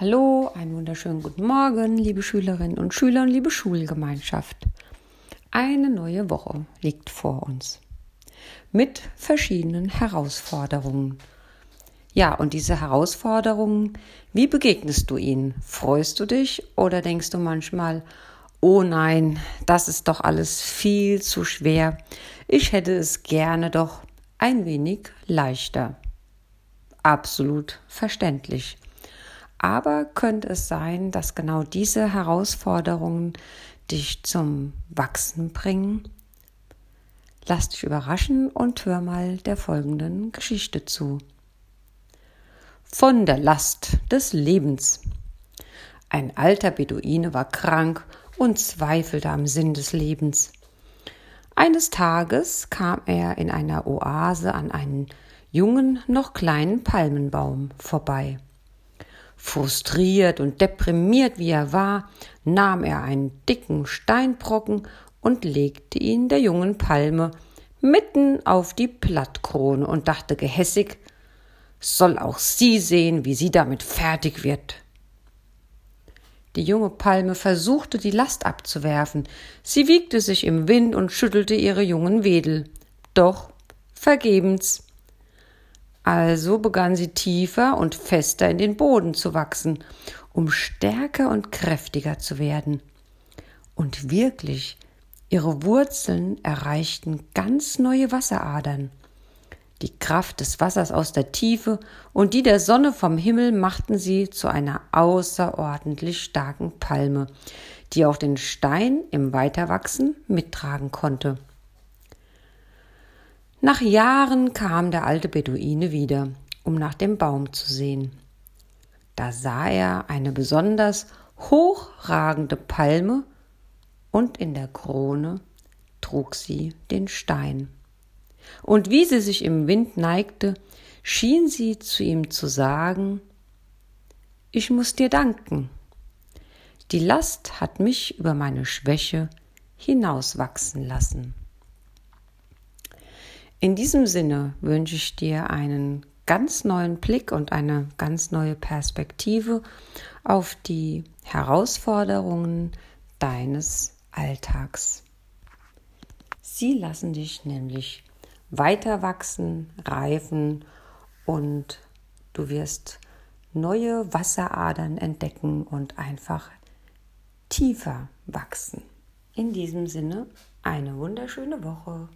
Hallo, einen wunderschönen guten Morgen, liebe Schülerinnen und Schüler und liebe Schulgemeinschaft. Eine neue Woche liegt vor uns mit verschiedenen Herausforderungen. Ja, und diese Herausforderungen, wie begegnest du ihnen? Freust du dich oder denkst du manchmal, oh nein, das ist doch alles viel zu schwer. Ich hätte es gerne doch ein wenig leichter. Absolut verständlich. Aber könnte es sein, dass genau diese Herausforderungen dich zum Wachsen bringen? Lass dich überraschen und hör mal der folgenden Geschichte zu. Von der Last des Lebens. Ein alter Beduine war krank und zweifelte am Sinn des Lebens. Eines Tages kam er in einer Oase an einen jungen, noch kleinen Palmenbaum vorbei. Frustriert und deprimiert wie er war, nahm er einen dicken Steinbrocken und legte ihn der jungen Palme mitten auf die Blattkrone und dachte gehässig, soll auch sie sehen, wie sie damit fertig wird. Die junge Palme versuchte, die Last abzuwerfen. Sie wiegte sich im Wind und schüttelte ihre jungen Wedel. Doch vergebens. Also begann sie tiefer und fester in den Boden zu wachsen, um stärker und kräftiger zu werden. Und wirklich, ihre Wurzeln erreichten ganz neue Wasseradern. Die Kraft des Wassers aus der Tiefe und die der Sonne vom Himmel machten sie zu einer außerordentlich starken Palme, die auch den Stein im Weiterwachsen mittragen konnte. Nach Jahren kam der alte Beduine wieder, um nach dem Baum zu sehen. Da sah er eine besonders hochragende Palme und in der Krone trug sie den Stein. Und wie sie sich im Wind neigte, schien sie zu ihm zu sagen Ich muss dir danken. Die Last hat mich über meine Schwäche hinauswachsen lassen. In diesem Sinne wünsche ich dir einen ganz neuen Blick und eine ganz neue Perspektive auf die Herausforderungen deines Alltags. Sie lassen dich nämlich weiter wachsen, reifen und du wirst neue Wasseradern entdecken und einfach tiefer wachsen. In diesem Sinne eine wunderschöne Woche.